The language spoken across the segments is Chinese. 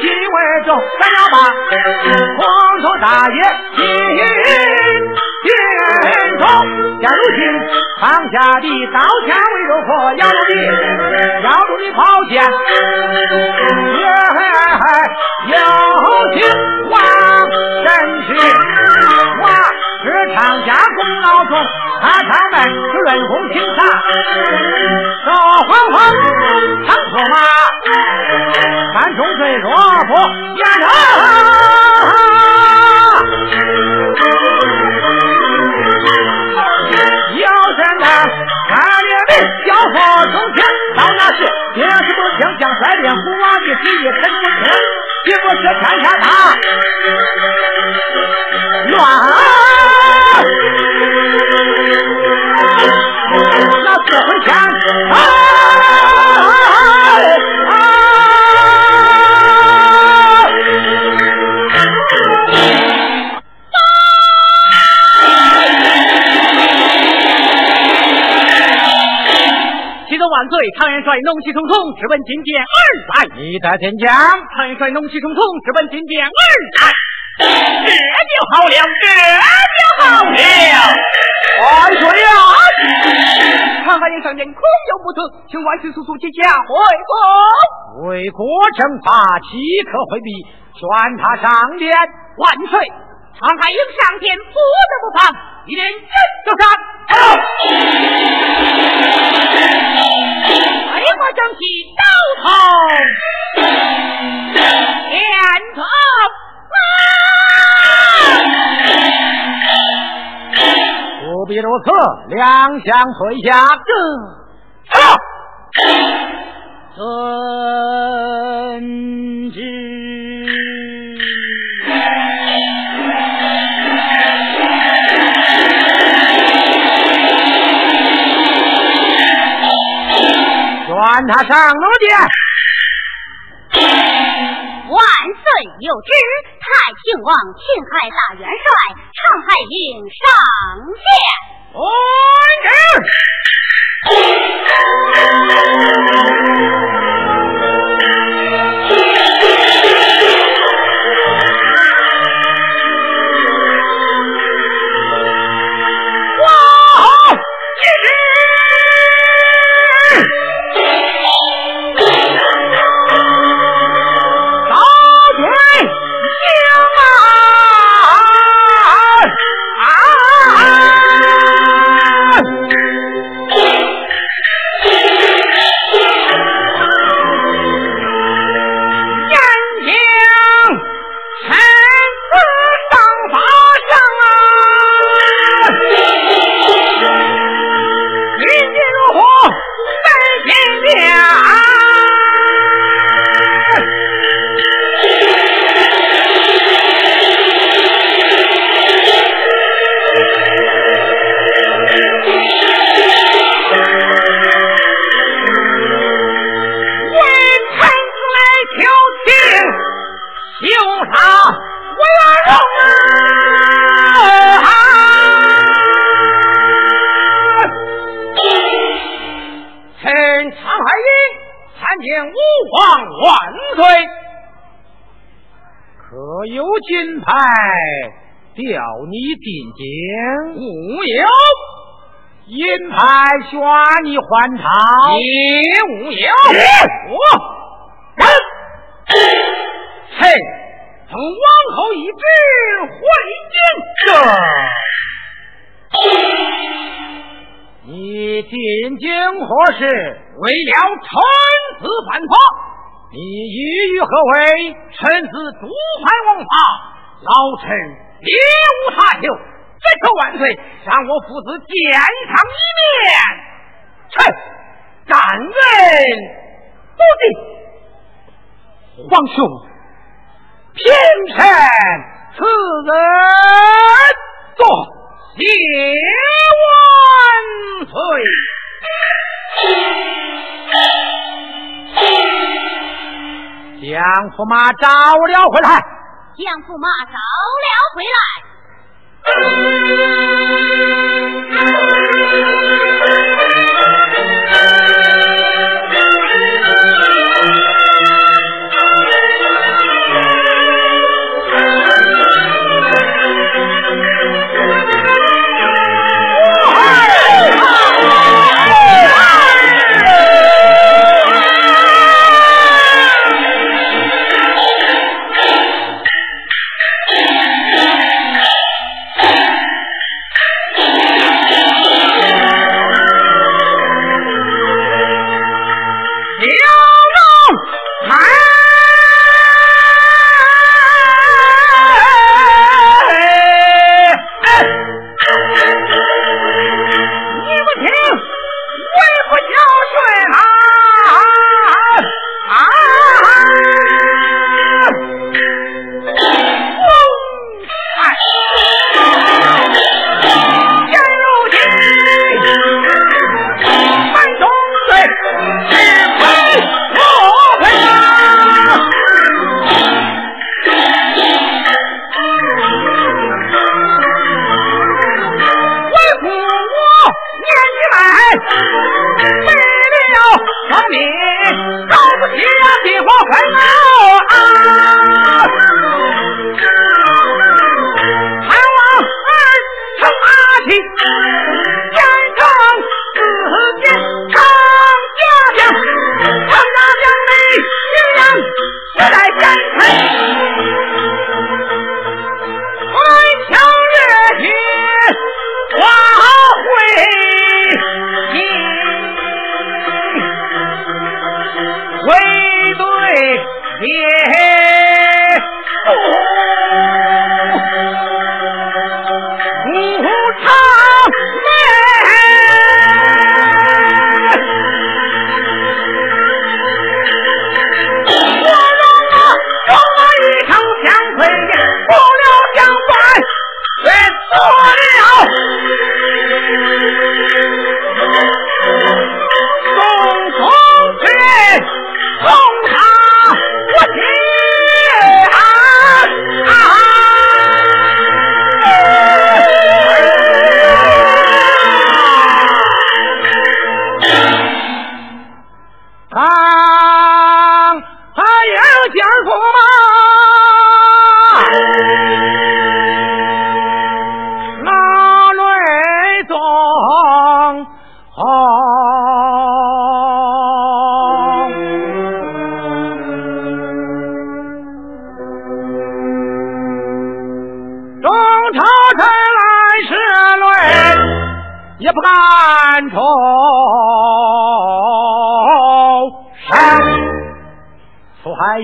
气为重，咱要把黄头大爷心心中。现如今放下的刀枪为如何，要路的要路的宝剑，常家功劳重，他常在润红青茶，说黄黄长出马，山中最弱不言人。交火从前，到那时，兵士不听，将帅令虎王的旨意，臣不听，岂不是天下大万岁！唐元帅怒气冲冲，直奔金殿而来。你在天将，唐元帅怒气冲冲，直奔金殿而来。这就好了，这就好了。万岁呀！唐海英上殿，空有不测？请万岁速速接驾回宫。为国正法，岂可回避？宣他上殿。万岁！唐海英上殿，不得不防。一连人。就上。飞花正气，刀头连头不必如此，两相退下。遵旨。传他上路去。万岁有旨，太庆王钦海大元帅常海英上你进京，无有；银牌悬你还朝也无有，我臣臣奉王后懿旨回京。你进京何事？为了臣子犯法。你意欲何为？臣子独犯王法，老臣别无他求，只求万岁让我父子见上一面。臣感恩不尽，皇兄，平臣，此人坐谢万岁。将驸马找了回来，将驸马找了回来。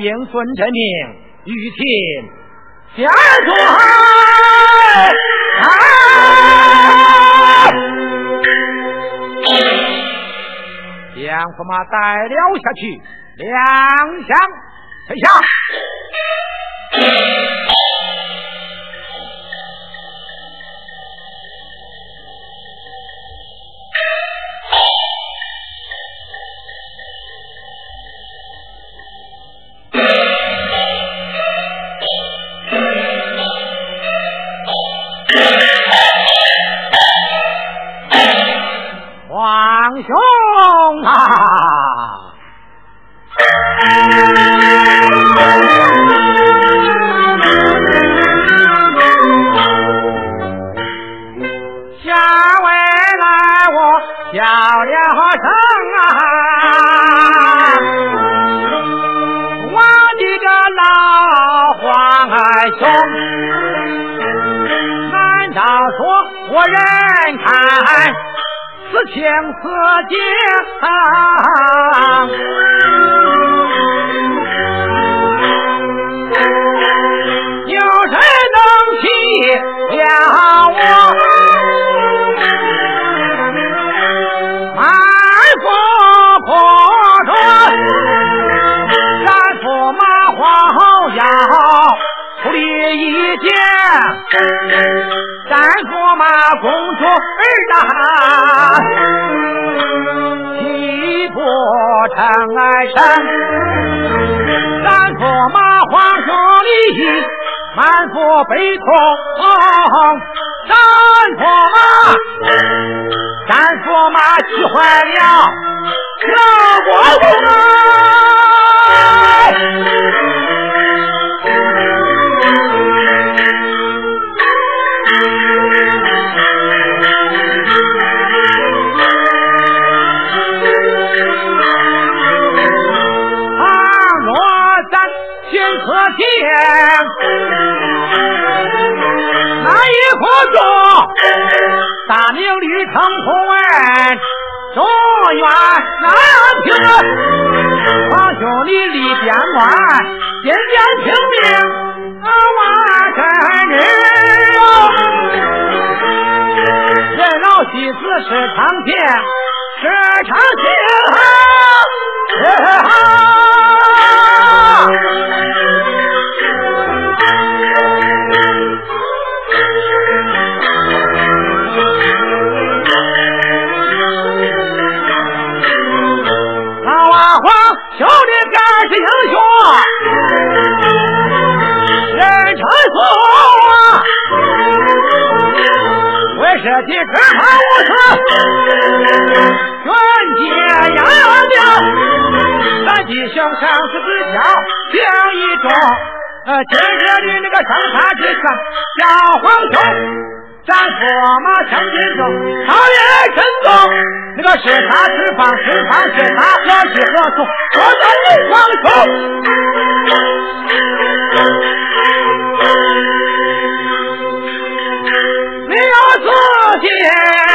迎孙成名于天家传，将驸马带了下去，两相退下。下回来我叫了声啊我的个老黄兄难道说我人才此情此景有谁能体谅我？咱驸马公主儿大，一步尘埃山。咱驸马黄晓丽满腹悲痛，咱驸马，咱驸马气坏了，老国公。可见那一棵树，大名绿城空中原南平，皇兄你立边关，肩边听命，万山人，人老妻子是长情，是长情。为社稷只怕无私，冤结压命。咱弟兄生死之交，情义重。呃，今日的那个生杀之权，小皇兄。咱驮马前进走，朝野慎重。那个是他是方，是方是他，何去何从？我在你王中，天。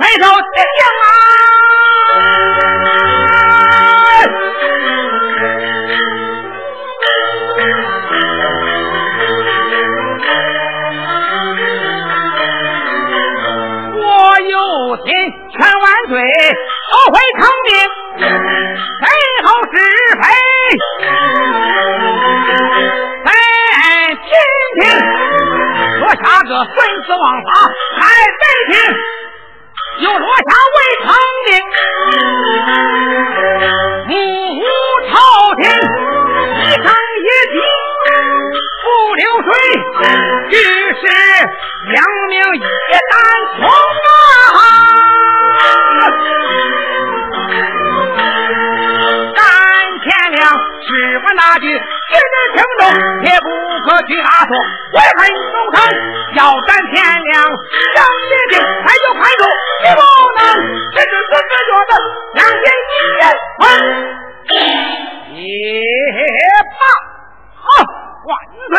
抬头。的人听懂，也不可去拉索。为非忠山，要占天亮，将爹的快就快走，你不能这是哥哥觉得两天一人分。一罢，好万岁！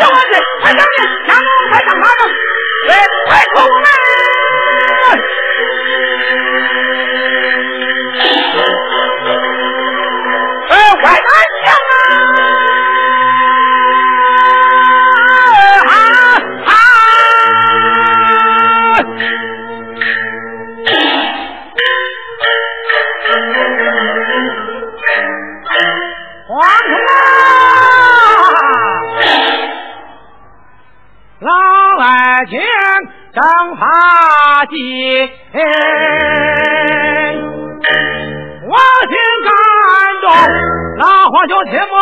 小王子，快上殿，下龙台上爬快说我们。我心感动那花椒切莫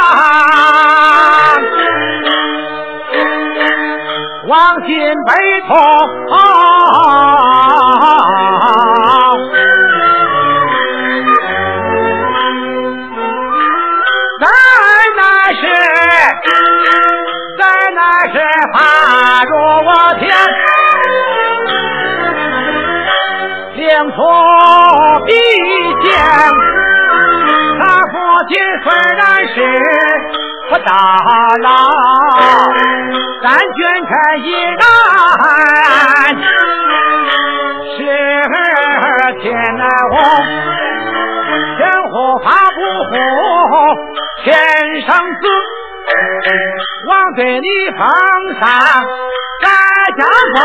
啊，往心悲痛。在那时，在那时怕着我天，领出笔剑。亲虽然是不大郎，但君臣依然是天难红，天护法不护天生子，王对你封赏在家中。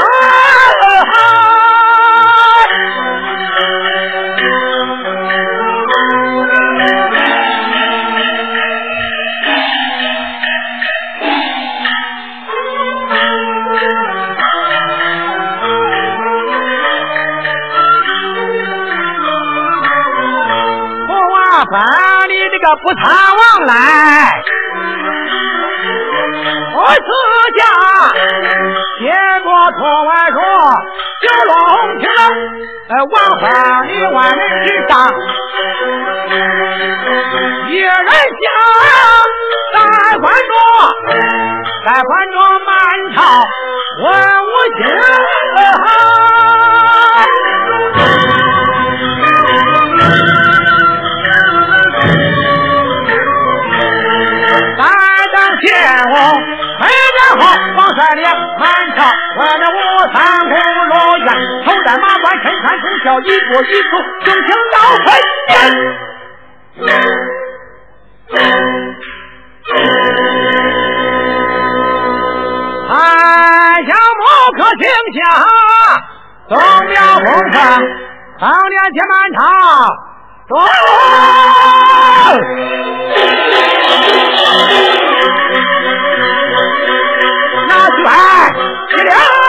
不贪往来，我自家接过托外说九龙亭，呃，王花里万人之上，一人香，再换着，再换着满朝文武见我。没人好，王帅连满朝，我那武三公落院，头戴马冠，身穿铜孝，一步一步，雄心要快。汉下木刻青下，东庙红上，当年接满朝，走。拿去吧起来